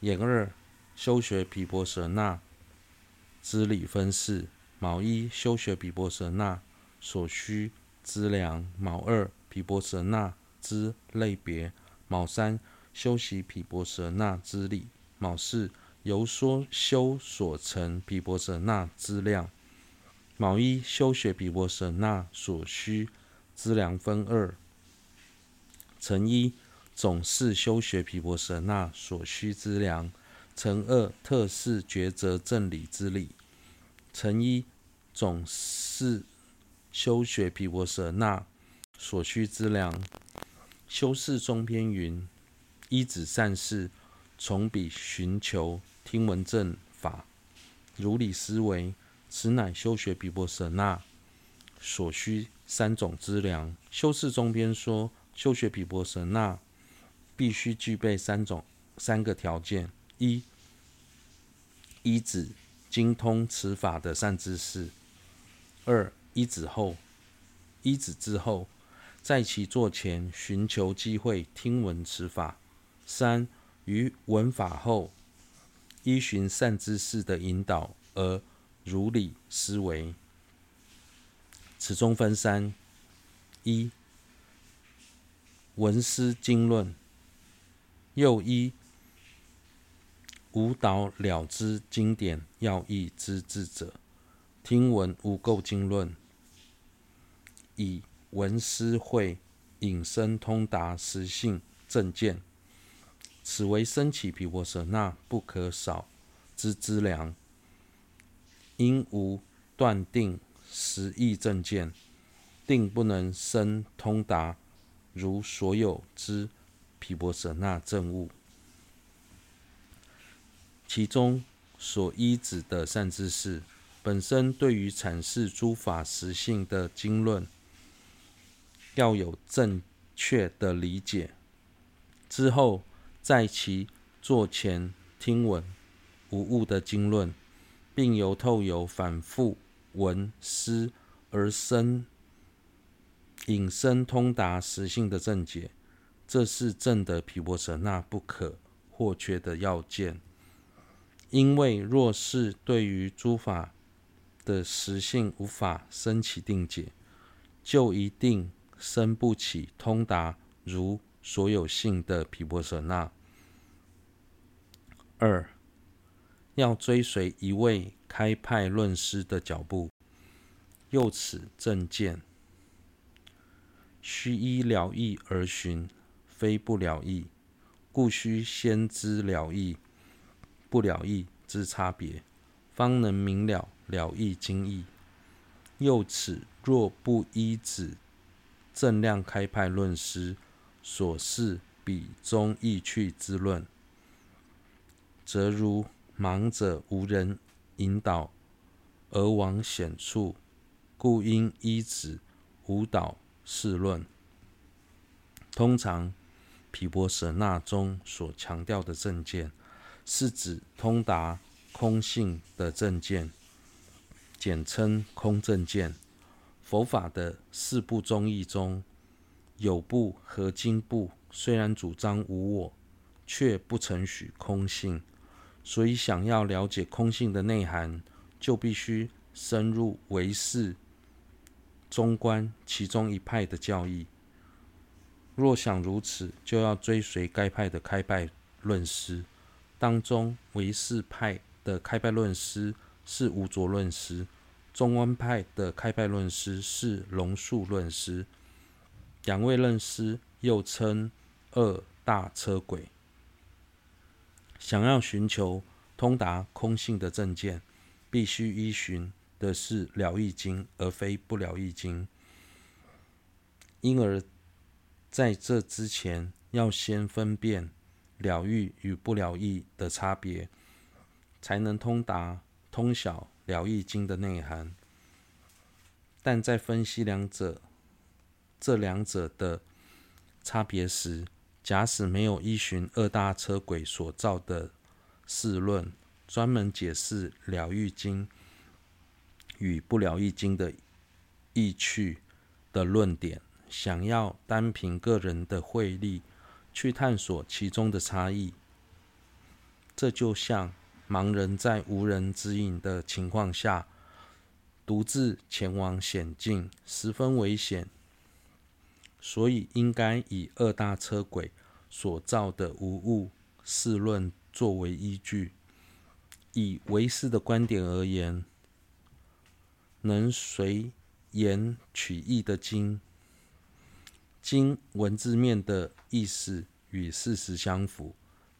研二修学毗婆舍那之理分四：毛一修学毗婆舍那所需资粮；毛二毗婆舍那之类别；毛三修习毗婆舍那之理；毛四由说修所成毗婆舍那之量。毛一修学毗婆舍那所需资粮分二：乘一总是修学毗婆舍那所需之粮；乘二特是抉择正理之理。乘一总是修学毗婆舍那所需之粮。修士中篇云：依止善事，从彼寻求听闻正法，如理思维。此乃修学毗婆舍那所需三种资粮。修士中篇说，修学毗婆舍那必须具备三种三个条件：一、依止精通此法的善知识；二、依止后，依止之后，在其座前寻求机会听闻此法；三、于闻法后，依循善知识的引导而如理思维，此中分三：一、闻思经论；又一、无导了知经典要义之智者，听闻无垢经论，以闻思会引生通达实性正见，此为生起毗婆舍那不可少之资粮。因无断定实义正见，定不能生通达如所有之毗婆舍那正悟。其中所依止的善知识，本身对于阐释诸法实性的经论，要有正确的理解。之后在其座前听闻无误的经论。并由透由反复闻思而生引申通达实性的正解，这是正得毗婆舍那不可或缺的要件。因为若是对于诸法的实性无法生起定解，就一定生不起通达如所有性的毗婆舍那。二。要追随一位开派论师的脚步，又此正见，须依了义而循，非不了义，故须先知了义、不了义之差别，方能明了了义经义。又此若不依止正量开派论师所示彼中意趣之论，则如。盲者无人引导而往险处，故应依止无导示论。通常毗婆舍那中所强调的正见，是指通达空性的正见，简称空正见。佛法的四部宗义中，有部和经部虽然主张无我，却不承许空性。所以，想要了解空性的内涵，就必须深入唯识，中观其中一派的教义。若想如此，就要追随该派的开派论师。当中，唯识派的开派论师是无着论师，中观派的开派论师是龙树论师。两位论师又称二大车轨。想要寻求通达空性的正见，必须依循的是《了义经》，而非《不了义经》。因而，在这之前，要先分辨了义与不了义的差别，才能通达通晓《了义经》的内涵。但在分析两者这两者的差别时，假使没有依循二大车轨所造的释论，专门解释《了义经》与《不了义经》的意趣的论点，想要单凭个人的慧力去探索其中的差异，这就像盲人在无人指引的情况下，独自前往险境，十分危险。所以应该以二大车轨所造的无误事论作为依据。以唯识的观点而言，能随言取义的经，经文字面的意思与事实相符，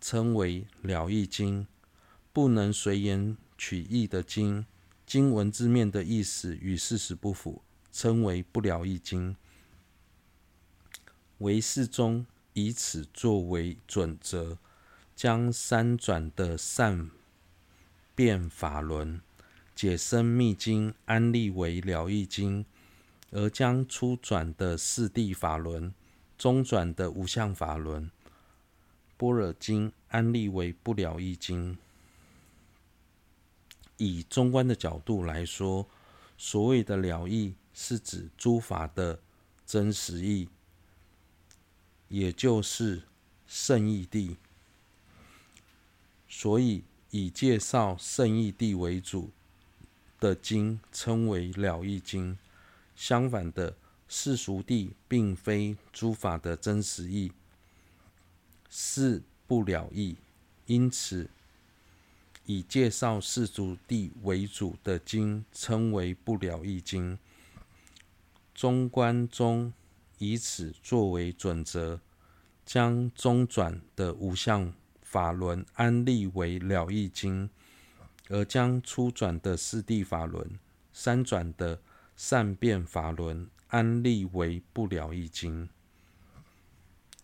称为了义经；不能随言取义的经，经文字面的意思与事实不符，称为不了义经。唯识中以此作为准则，将三转的善变法轮解深密经安立为了义经，而将初转的四谛法轮、中转的无相法轮般若经安立为不了义经。以中观的角度来说，所谓的了义是指诸法的真实义，也就是圣义谛。所以。以介绍圣义谛为主的经称为了义经。相反的，世俗谛并非诸法的真实义，是不了义。因此，以介绍世俗地为主的经称为不了义经。中观中以此作为准则，将中转的五相。法轮安立为了义经，而将初转的四地法轮、三转的善变法轮安立为不了义经。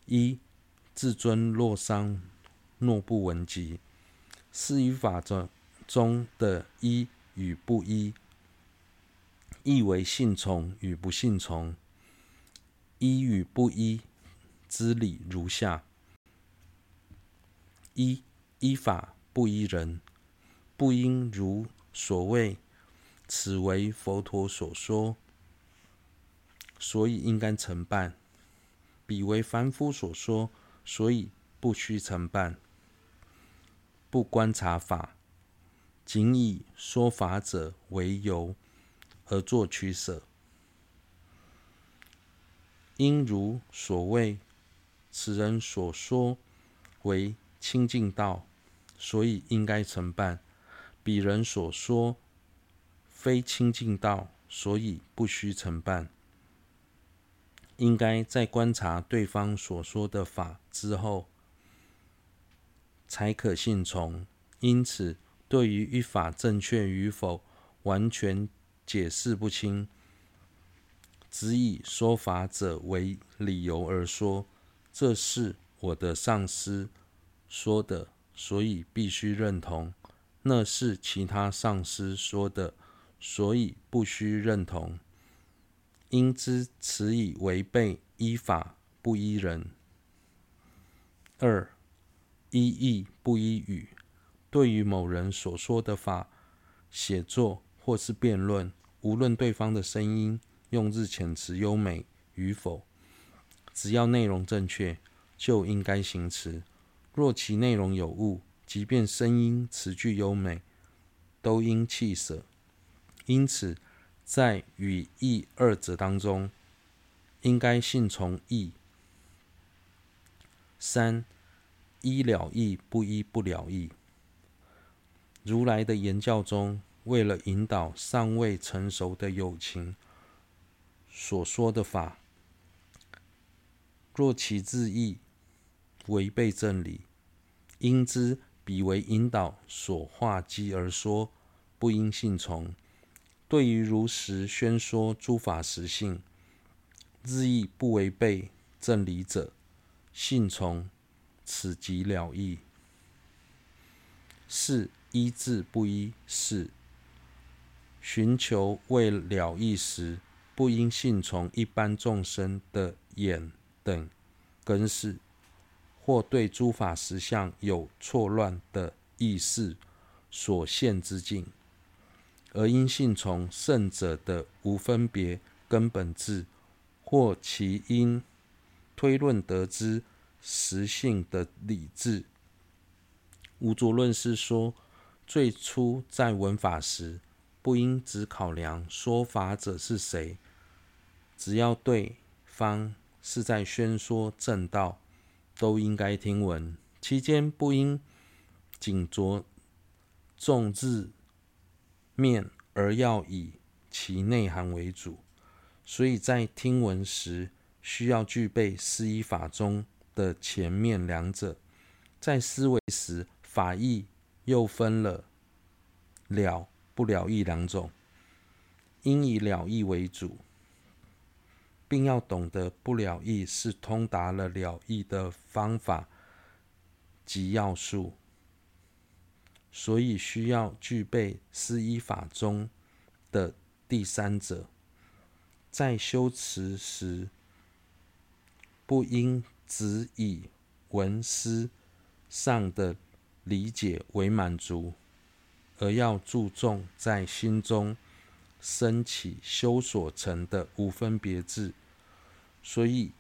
一至尊洛桑诺布文集，四依法中中的依与不依，意为信从与不信从。依与不依之理如下。一依法不依人，不应如所谓，此为佛陀所说，所以应该承办；彼为凡夫所说，所以不须承办。不观察法，仅以说法者为由而作取舍。应如所谓，此人所说为。清净道，所以应该承办；彼人所说非清净道，所以不须承办。应该在观察对方所说的法之后，才可信从。因此，对于一法正确与否，完全解释不清，只以说法者为理由而说，这是我的上师。说的，所以必须认同；那是其他上师说的，所以不需认同。应知此以违背依法不依人。二依义不依语，对于某人所说的法、写作或是辩论，无论对方的声音、用字遣词优美与否，只要内容正确，就应该行持。若其内容有误，即便声音词句优美，都应弃舍。因此，在语义二者当中，应该信从义。三依了义不依不了义。如来的言教中，为了引导尚未成熟的有情所说的法，若其字义，违背正理，应知彼为引导所化机而说，不应信从。对于如实宣说诸法实性，字义不违背正理者，信从，此即了义。四依智不依是，寻求为了义时，不应信从一般众生的眼等根识。或对诸法实相有错乱的意识所现之境，而应信从圣者的无分别根本智，或其因推论得知实性的理智，吴卓论是说，最初在闻法时，不应只考量说法者是谁，只要对方是在宣说正道，都应该听闻。期间不应仅着重字面，而要以其内涵为主。所以在听闻时，需要具备思依法中的前面两者。在思维时，法义又分了了不了义两种，应以了义为主，并要懂得不了义是通达了了义的方法及要素，所以需要具备思依法中的第三者。在修持时，不应只以文思上的理解为满足，而要注重在心中升起修所成的无分别智，所以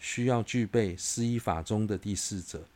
需要具备思依法中的第四者，